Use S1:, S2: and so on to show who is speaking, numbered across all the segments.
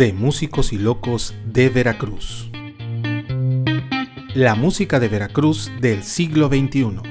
S1: de Músicos y Locos de Veracruz. La música de Veracruz del siglo XXI.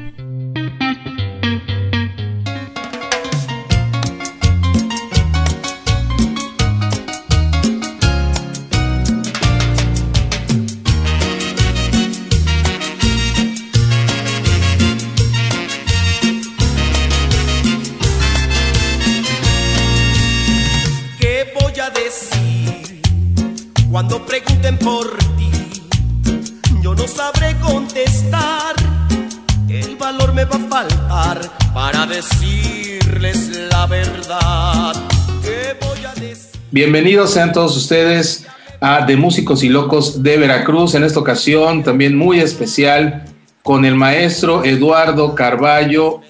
S1: Bienvenidos sean todos ustedes a De Músicos y Locos de Veracruz, en esta ocasión también muy especial con el maestro Eduardo Carballo,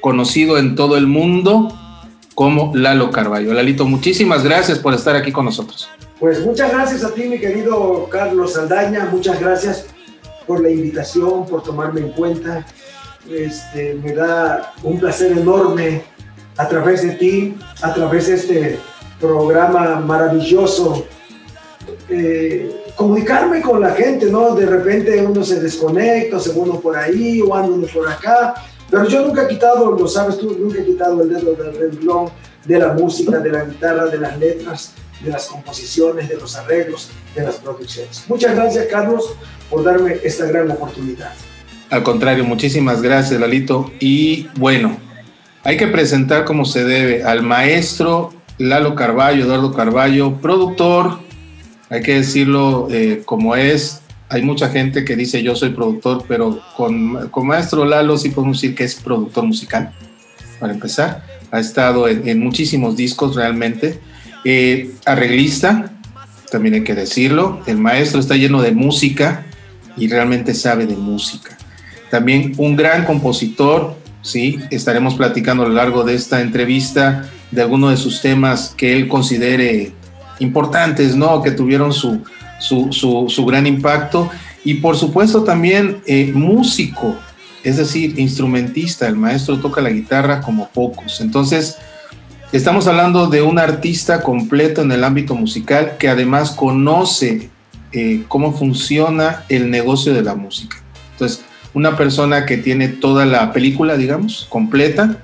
S1: conocido en todo el mundo como Lalo Carballo. Lalito, muchísimas gracias por estar aquí con nosotros.
S2: Pues muchas gracias a ti, mi querido Carlos Saldaña, muchas gracias por la invitación, por tomarme en cuenta. Este, me da un placer enorme a través de ti, a través de este programa maravilloso. Eh, comunicarme con la gente, ¿no? De repente uno se desconecta, se uno por ahí o anda uno por acá, pero yo nunca he quitado, lo sabes tú, nunca he quitado el dedo del renglón de la música, de la guitarra, de las letras, de las composiciones, de los arreglos, de las producciones. Muchas gracias, Carlos, por darme esta gran oportunidad.
S1: Al contrario, muchísimas gracias, Lalito. Y bueno, hay que presentar como se debe al maestro Lalo Carballo, Eduardo Carballo, productor, hay que decirlo eh, como es. Hay mucha gente que dice yo soy productor, pero con, con, maestro Lalo sí podemos decir que es productor musical, para empezar. Ha estado en, muchísimos discos realmente. Eh, arreglista, también hay que decirlo. El maestro está lleno de música y realmente sabe de música. También un gran compositor, sí, estaremos platicando a lo largo de esta entrevista de alguno de sus temas que él considere importantes, ¿no? Que tuvieron su, su, gran impacto. Y por supuesto también eh, músico, es decir, instrumentista. El maestro toca la guitarra como pocos. Entonces, estamos hablando de un artista completo en el ámbito musical que además conoce eh, cómo funciona el negocio de la música. Entonces, una persona que tiene toda la película, digamos, completa,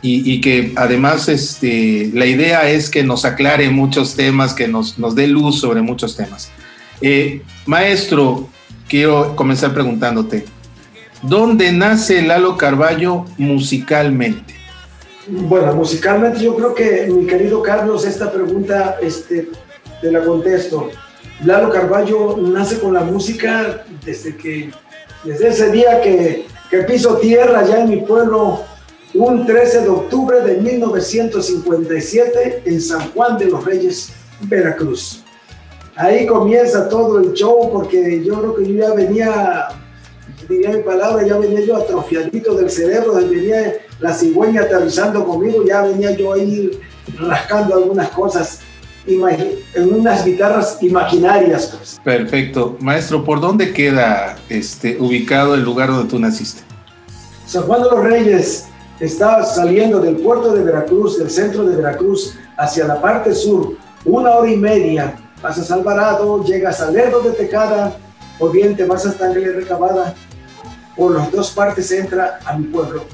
S1: y, que además este, la idea es que nos aclare muchos temas, que nos, nos dé luz sobre muchos temas. Eh, maestro, quiero comenzar preguntándote, ¿dónde nace Lalo Carballo musicalmente?
S2: Bueno, musicalmente yo creo que, mi querido Carlos, esta pregunta este, te la contesto. Lalo Carballo nace con la música desde que, desde ese día que, que piso tierra ya en mi pueblo un 13 de octubre de 1957 en San Juan de los Reyes, Veracruz. Ahí comienza todo el show porque yo creo que yo ya venía, diría mi palabra, ya venía yo atrofiadito del cerebro, venía la cigüeña aterrizando conmigo, ya venía yo ahí rascando algunas cosas en unas guitarras imaginarias. Pues.
S1: Perfecto. Maestro, ¿por dónde queda este, ubicado el lugar donde tú naciste?
S2: San Juan de los Reyes, está saliendo del puerto de Veracruz, del centro de Veracruz, hacia la parte sur, una hora y media, pasas a Alvarado, llegas a Lerdo de Tecada, o bien te vas hasta Ángeles Recabada, por las dos partes entra a mi pueblo.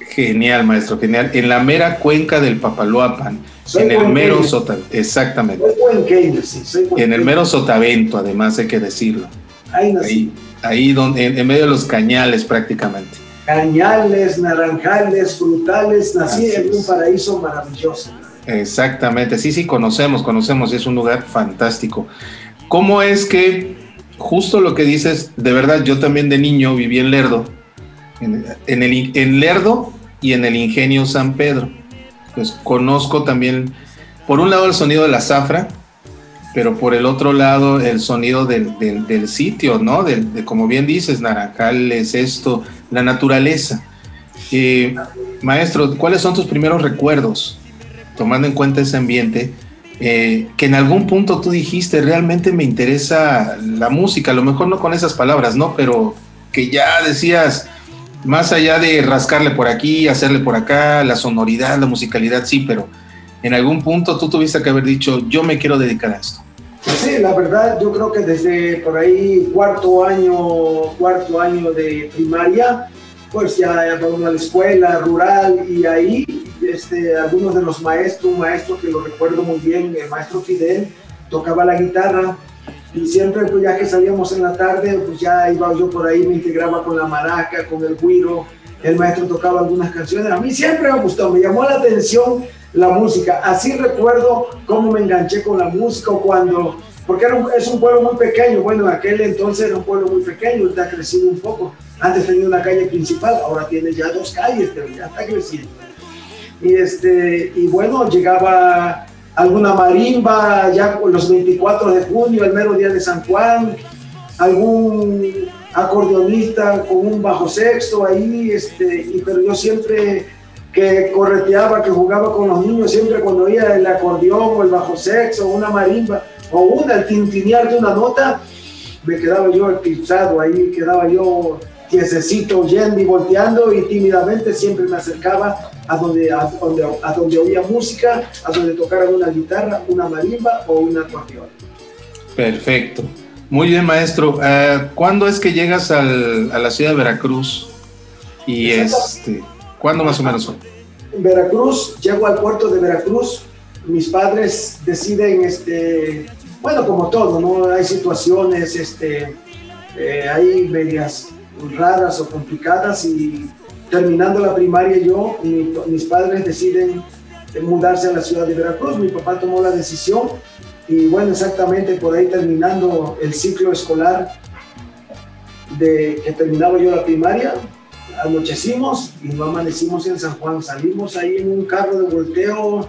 S1: Genial, maestro, genial. En la mera cuenca del Papaloapan, en el mero sotavento, exactamente.
S2: sí,
S1: en el mero sotavento, además hay que decirlo.
S2: Ahí nací.
S1: Ahí, donde, en medio de los cañales prácticamente
S2: cañales, naranjales, frutales, nací en un paraíso maravilloso.
S1: Exactamente, sí, sí, conocemos, conocemos, es un lugar fantástico. ¿Cómo es que justo lo que dices, de verdad, yo también de niño viví en Lerdo, en, el, en Lerdo y en el Ingenio San Pedro? Pues conozco también, por un lado, el sonido de la zafra, pero por el otro lado el sonido del, del, sitio, ¿no? De, como bien dices, Naranjales, esto, la naturaleza. Eh, maestro, ¿cuáles son tus primeros recuerdos, tomando en cuenta ese ambiente? Eh, que en algún punto tú dijiste, realmente me interesa la música, a lo mejor no con esas palabras, ¿no? Pero que ya decías, más allá de rascarle por aquí, hacerle por acá, la sonoridad, la musicalidad, sí, pero en algún punto tú tuviste que haber dicho, yo me quiero dedicar a esto.
S2: Sí, la verdad, yo creo que desde por ahí cuarto año, cuarto año de primaria, pues ya vamos a la escuela rural y ahí este, algunos de los maestros, un maestro que lo recuerdo muy bien, el maestro Fidel, tocaba la guitarra. Y siempre pues ya que salíamos en la tarde, pues ya iba yo por ahí, me integraba con la maraca, con el guiro, el maestro tocaba algunas canciones, a mí siempre me gustó, me llamó la atención la música, así recuerdo cómo me enganché con la música cuando, porque era es un pueblo muy pequeño, bueno, en aquel entonces era un pueblo muy pequeño, está crecido un poco, antes tenía una calle principal, ahora tiene ya dos calles, pero ya está creciendo. Y, este, y bueno, llegaba alguna marimba ya los 24 de junio, el mero día de San Juan, algún acordeonista con un bajo sexto ahí, este, y, pero yo siempre que correteaba, que jugaba con los niños, siempre cuando oía el acordeón o el bajo sexto una marimba o una, el tintinear de una nota, me quedaba yo eclipsado ahí, quedaba yo quiesecito oyendo y volteando y tímidamente siempre me acercaba a donde, a donde, a donde oía música, a donde tocaran una guitarra, una marimba o un acordeón.
S1: Perfecto. Muy bien, maestro. Uh, ¿Cuándo es que llegas al, a la ciudad de Veracruz? Y este, ¿cuándo más o menos?
S2: En Veracruz, llego al puerto de Veracruz. Mis padres deciden, este, bueno, como todo, ¿no? Hay situaciones, este, eh, hay medias raras o complicadas y terminando la primaria yo, mis padres deciden mudarse a la ciudad de Veracruz. Mi papá tomó la decisión y bueno, exactamente por ahí terminando el ciclo escolar de que terminaba yo la primaria, anochecimos y no amanecimos en San Juan. Salimos ahí en un carro de volteo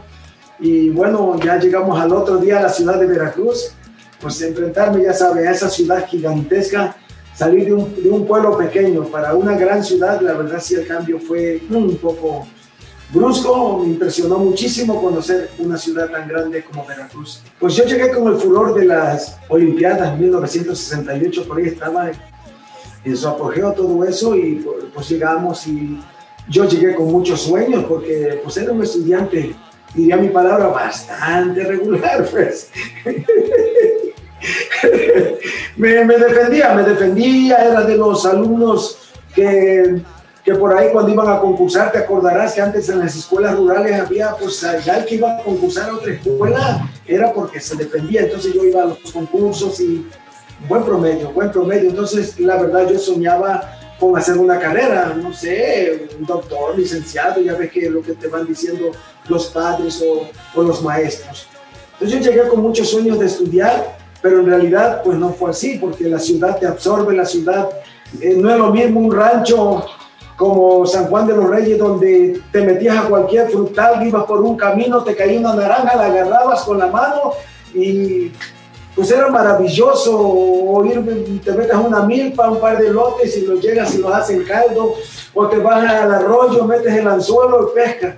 S2: y bueno, ya llegamos al otro día a la ciudad de Veracruz. Pues enfrentarme, ya sabe, a esa ciudad gigantesca salir de un, de un, pueblo pequeño para una gran ciudad, la verdad sí el cambio fue un poco brusco, me impresionó muchísimo conocer una ciudad tan grande como Veracruz. Pues yo llegué con el furor de las Olimpiadas 1968, por ahí estaba en su apogeo todo eso y pues llegamos y yo llegué con muchos sueños porque pues era un estudiante, diría mi palabra, bastante regular, pues. me, defendía, me defendía, era de los alumnos que, que, por ahí cuando iban a concursar, te acordarás que antes en las escuelas rurales había, pues ya el que iba a concursar a otra escuela era porque se defendía, entonces yo iba a los concursos y buen promedio, buen promedio, entonces la verdad yo soñaba con hacer una carrera, no sé, un doctor, licenciado, ya ves que lo que te van diciendo los padres o, o los maestros. Entonces yo llegué con muchos sueños de estudiar pero en realidad pues no fue así, porque la ciudad te absorbe, la ciudad eh, no es lo mismo un rancho como San Juan de los Reyes, donde te metías a cualquier frutal, ibas por un camino, te caía una naranja, la agarrabas con la mano y pues era maravilloso oír, te metes una milpa, un par de lotes y los llegas y los hacen caldo, o te vas al arroyo, metes el anzuelo y pesca.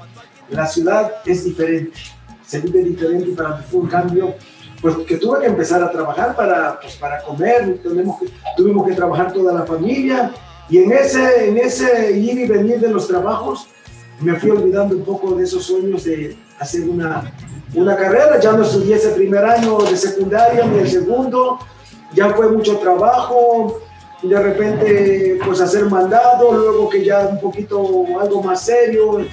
S2: La ciudad es diferente, se vive diferente para mí fue un cambio pues que tuve que empezar a trabajar para, pues, para comer, Tenemos que, tuvimos que trabajar toda la familia. Y en ese, en ese ir y venir de los trabajos me fui olvidando un poco de esos sueños de hacer una, una carrera, ya no estudié ese primer año de secundaria ni el segundo, ya fue mucho trabajo, de repente pues hacer mandado, luego que ya un poquito algo más serio, eh,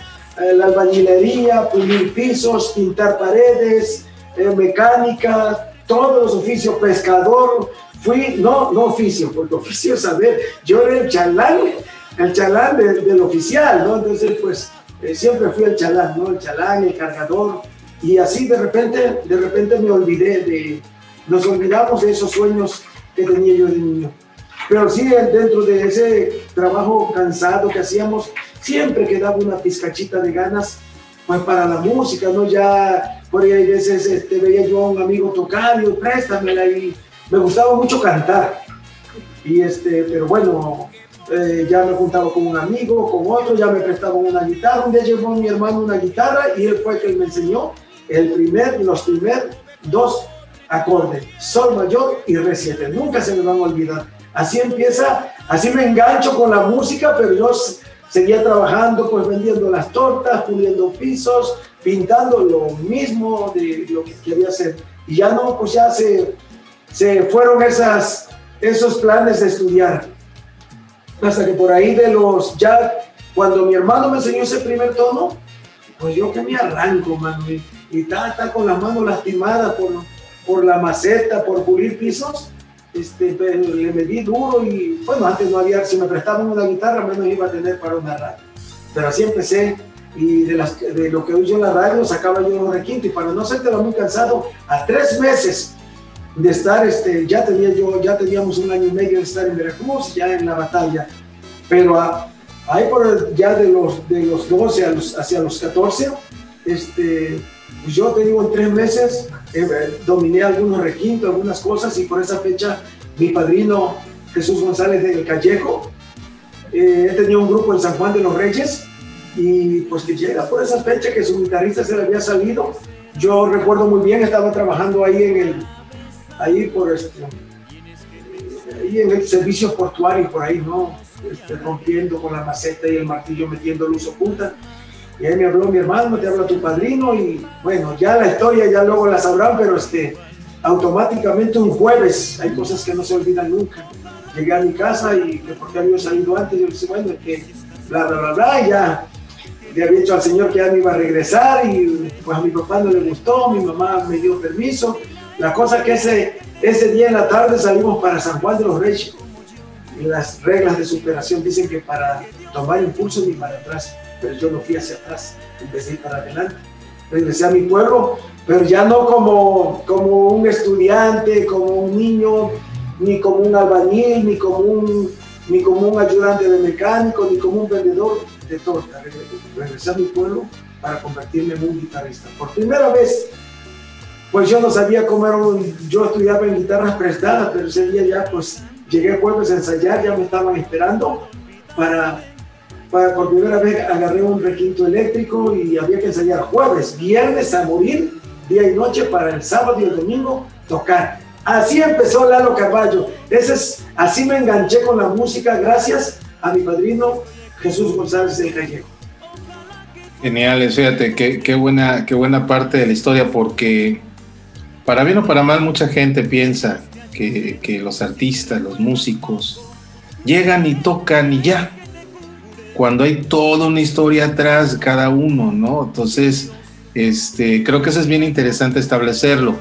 S2: la albañilería, pulir pisos, pintar paredes, eh, mecánica, todos los oficios, pescador, fui, no, no oficio, porque oficio es saber, yo era el chalán, el chalán del oficial, ¿no? Entonces, pues, eh, siempre fui el chalán, ¿no? El chalán, el cargador, y así de repente, de repente me olvidé de, nos olvidamos de esos sueños que tenía yo de niño. Pero sí, dentro de ese trabajo cansado que hacíamos, siempre quedaba una pizcachita de ganas, pues para la música, ¿no? Ya por ahí hay veces este, veía yo a un amigo tocar y préstamela y me gustaba mucho cantar. Y este, pero bueno, eh, ya me juntaba con un amigo, con otro, ya me prestaba una guitarra. Un día llevó mi hermano una guitarra y él fue que me enseñó el primer, los primeros dos acordes, sol mayor y re 7. Nunca se me van a olvidar. Así empieza, así me engancho con la música, pero yo seguía trabajando, pues vendiendo las tortas, puliendo pisos, pintando lo mismo de lo que quería hacer. Y ya no, pues ya se, se fueron esas, esos planes de estudiar. Hasta que por ahí de los, ya cuando mi hermano me enseñó ese primer tono, pues yo que me arranco, mano, y, está, con las manos lastimadas por, por la maceta, por pulir pisos, este, le medí duro y bueno, antes no había, si me prestaban una guitarra, menos iba a tener para una radio. Pero así empecé y de, las, de lo que oí en la radio sacaba yo un requinto y para no serte muy cansado, a tres meses de estar, este, ya tenía yo, ya teníamos un año y medio de estar en Veracruz, ya en la batalla, pero ahí por ya de los, de los 12 a los, hacia los 14, este, pues yo te digo, en tres meses eh, dominé algunos requintos, algunas cosas y por esa fecha mi padrino Jesús González del Callejo, eh, tenía un grupo en San Juan de los Reyes y pues que llega por esa fecha que su guitarrista se le había salido. Yo recuerdo muy bien, estaba trabajando ahí en el, ahí por este, ahí en el servicio portuario, por ahí, ¿no? Este, rompiendo con la maceta y el martillo metiendo luz oculta. Y ahí me habló mi hermano, te habla tu padrino y bueno, ya la historia ya luego la sabrán, pero este, automáticamente un jueves, hay cosas que no se olvidan nunca. Llegué a mi casa y que porque había salido antes, yo dije, bueno, que bla, bla, bla, bla, y ya le había dicho al señor que ya me iba a regresar y pues a mi papá no le gustó, mi mamá me dio permiso. La cosa que ese, ese día en la tarde salimos para San Juan de los Reyes. Y las reglas de superación dicen que para tomar impulso ni para atrás yo no fui hacia atrás, empecé para adelante. Regresé a mi pueblo, pero ya no como, como un estudiante, como un niño, ni como un albañil, ni como un, ni como un ayudante de mecánico, ni como un vendedor de torta. Regresé a mi pueblo para convertirme en un guitarrista. Por primera vez, pues yo no sabía cómo era un, yo estudiaba en guitarras prestadas, pero ese día ya pues llegué a jueves a ensayar, ya me estaban esperando para por primera vez agarré un requinto eléctrico y había que ensayar jueves, viernes a morir, día y noche para el sábado y el domingo tocar. Así empezó Lalo Carballo. Ese es, así me enganché con la música gracias a mi padrino Jesús González del Callejo.
S1: Genial, fíjate, qué, qué, buena, qué buena parte de la historia porque para bien o para mal mucha gente piensa que, que los artistas, los músicos, llegan y tocan y ya, cuando hay toda una historia atrás cada uno, ¿no? Entonces, este, creo que eso es bien interesante establecerlo.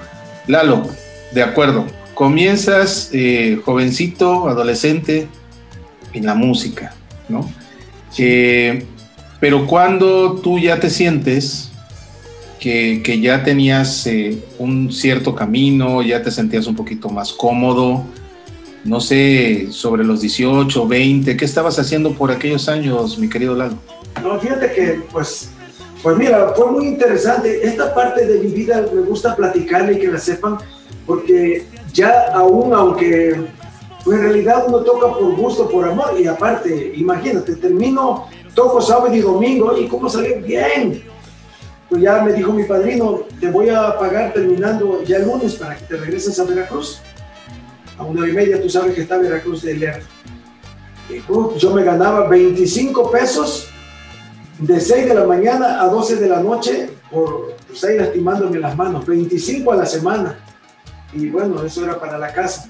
S1: Lalo, de acuerdo, comienzas eh, jovencito, adolescente, en la música, ¿no? Eh, pero cuando tú ya te sientes que, que ya tenías eh, un cierto camino, ya te sentías un poquito más cómodo, no sé, sobre los 18, 20, ¿qué estabas haciendo por aquellos años, mi querido Lalo?
S2: No, fíjate que, pues, pues mira, fue muy interesante. Esta parte de mi vida me gusta platicarle y que la sepan, porque ya aún, aunque pues, en realidad uno toca por gusto, por amor, y aparte, imagínate, termino, toco sábado y domingo, y cómo salió bien. Pues ya me dijo mi padrino, te voy a pagar terminando ya el lunes para que te regreses a Veracruz a una y media, tú sabes que está Veracruz de Lerdo. Yo me ganaba 25 pesos de 6 de la mañana a 12 de la noche por pues, ahí lastimándome las manos, 25 a la semana. Y bueno, eso era para la casa.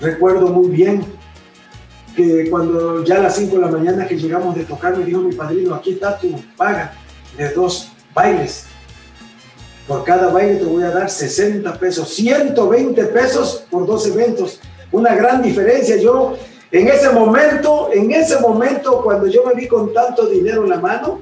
S2: Recuerdo muy bien que cuando ya a las 5 de la mañana que llegamos de tocar, me dijo mi padrino, aquí está tu paga de dos bailes. Por cada baile te voy a dar 60 pesos, 120 pesos por dos eventos. Una gran diferencia. Yo en ese momento, en ese momento, cuando yo me vi con tanto dinero en la mano,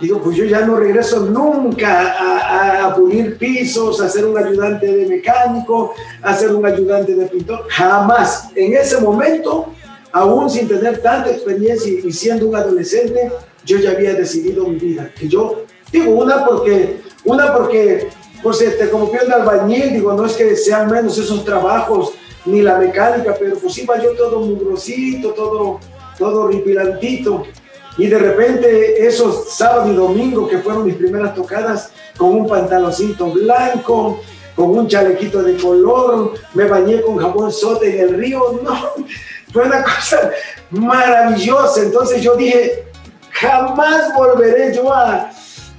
S2: digo, pues yo ya no regreso nunca a, a, pulir pisos, a ser un ayudante de mecánico, a ser un ayudante de pintor. Jamás. En ese momento, aún sin tener tanta experiencia y siendo un adolescente, yo ya había decidido mi vida. Que yo, digo, una porque una porque, pues, este, como piel de albañil, digo, no es que sean menos esos trabajos, ni la mecánica, pero pues iba yo todo mugrosito, todo, todo ripilantito. Y de repente esos sábado y domingo que fueron mis primeras tocadas, con un pantaloncito blanco, con un chalequito de color, me bañé con jabón sote en el río, no, fue una cosa maravillosa. Entonces yo dije, jamás volveré yo a,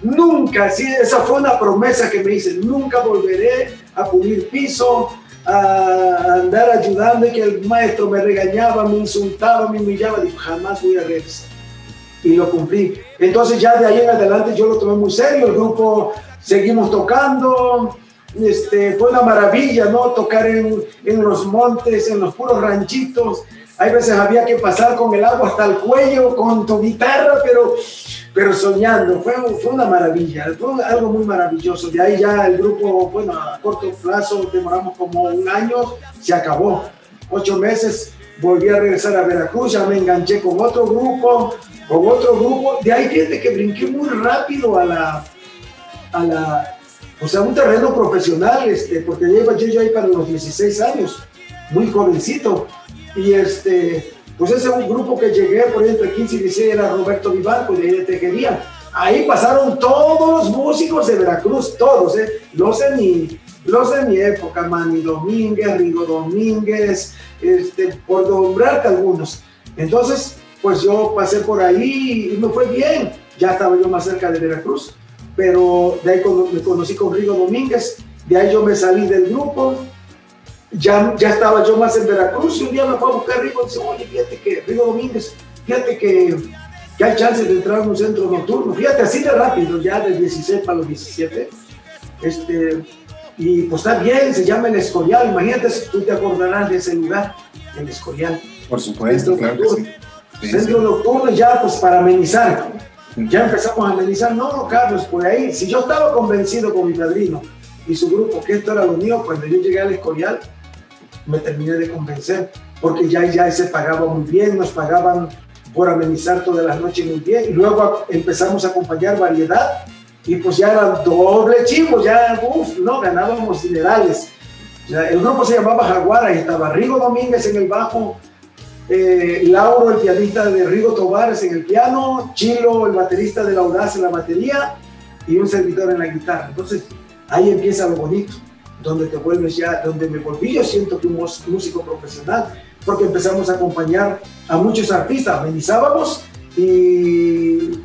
S2: nunca, sí, esa fue una promesa que me hice, nunca volveré a pulir piso, a andar ayudando y que el maestro me regañaba, me insultaba, me humillaba, dijo, jamás voy a regresar. Y lo cumplí. Entonces ya de ahí en adelante yo lo tomé muy serio, el grupo seguimos tocando, este, fue una maravilla, ¿no? Tocar en, en los montes, en los puros ranchitos. Hay veces había que pasar con el agua hasta el cuello, con tu guitarra, pero, pero soñando. Fue, fue una maravilla, fue algo muy maravilloso. De ahí ya el grupo, bueno, a corto plazo, demoramos como un año, se acabó. Ocho meses, volví a regresar a Veracruz, ya me enganché con otro grupo, con otro grupo. De ahí fíjate que brinqué muy rápido a la, a la o sea, un terreno profesional, este, porque yo ahí para los 16 años, muy jovencito. Y este, pues ese un grupo que llegué por entre 15 y 16 era Roberto Vivanco de, de Tejería. Ahí pasaron todos los músicos de Veracruz, todos, ¿eh? los de mi, los de mi época, Manny Domínguez, Rigo Domínguez, este, por nombrarte algunos. Entonces, pues yo pasé por ahí y me fue bien. Ya estaba yo más cerca de Veracruz pero de ahí me conocí con Rigo Domínguez, de ahí yo me salí del grupo, ya, ya estaba yo más en Veracruz y un día me fue a buscar Rigo y dice, oye, fíjate que, Rigo Domínguez, fíjate que, que hay chance de entrar a un centro nocturno, fíjate, así de rápido, ya de 16 para los 17, este, y pues está bien, se llama El Escorial, imagínate, tú te acordarás de ese lugar, El Escorial.
S1: Por supuesto, claro
S2: que sí. Centro nocturno ya pues para amenizar. Ya empezamos a analizar, no, Carlos, por ahí, si yo estaba convencido con mi padrino y su grupo que esto era lo mío, cuando yo llegué al Escorial, me terminé de convencer, porque ya, ya se pagaba muy bien, nos pagaban por amenizar todas las noches muy bien, y luego empezamos a acompañar variedad, y pues ya era doble chivo, ya, uff, no, ganábamos dinerales. el grupo se llamaba Jaguara y estaba Rigo Domínguez en el bajo, eh, Lauro, el pianista de Rigo Tobares en el piano, Chilo, el baterista de La Audaz en la batería y un servidor en la guitarra. Entonces, ahí empieza lo bonito, donde te vuelves ya, donde me volví, yo siento que un músico profesional, porque empezamos a acompañar a muchos artistas, amenizábamos y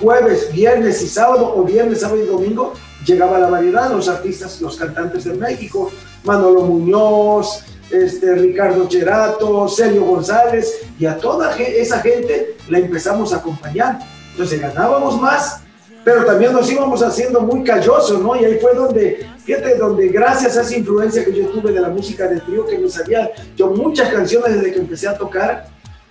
S2: jueves, viernes y sábado, o viernes, sábado y domingo, llegaba la variedad, los artistas, los cantantes de México, Manolo Muñoz, este, Ricardo Cherato, Sergio González, y a toda esa gente la empezamos a acompañar. Entonces ganábamos más, pero también nos íbamos haciendo muy callosos, ¿no? Y ahí fue donde, fíjate, donde gracias a esa influencia que yo tuve de la música de trío, que me sabía yo muchas canciones desde que empecé a tocar,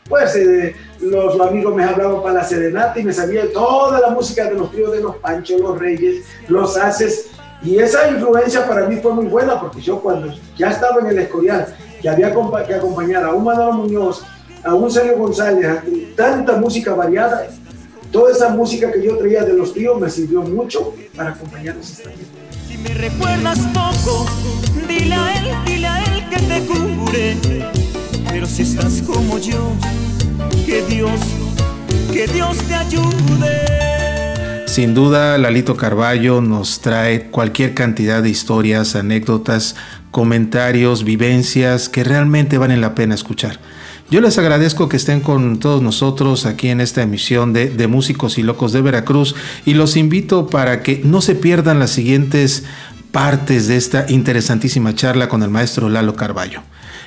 S2: pues eh, los, amigos me hablaban para la serenata y me sabía toda la música de los tríos de los Panchos, los Reyes, los Haces, y esa influencia para mí fue muy buena porque yo cuando ya estaba en el Escorial, que había que acompañar a un Manolo Muñoz, a un Sergio González, a tanta música variada, toda esa música que yo traía de los tíos me sirvió mucho para acompañarnos esta
S3: Si me recuerdas poco, dile a él, dile a él que te cure. Pero si estás como yo, que Dios, que Dios te ayude.
S1: Sin duda, Lalito Carballo nos trae cualquier cantidad de historias, anécdotas, comentarios, vivencias que realmente valen la pena escuchar. Yo les agradezco que estén con todos nosotros aquí en esta emisión de, de, Músicos y Locos de Veracruz y los invito para que no se pierdan las siguientes partes de esta interesantísima charla con el maestro Lalo Carballo.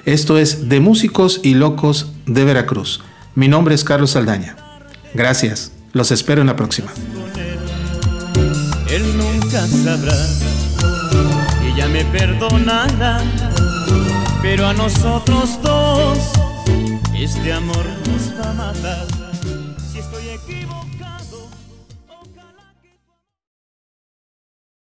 S1: Esto es de Músicos y Locos de Veracruz. Mi nombre es Carlos Saldaña. Gracias. Los espero en la próxima
S3: él nunca sabrá que ya me perdonará, pero a nosotros dos este amor nos va a matar.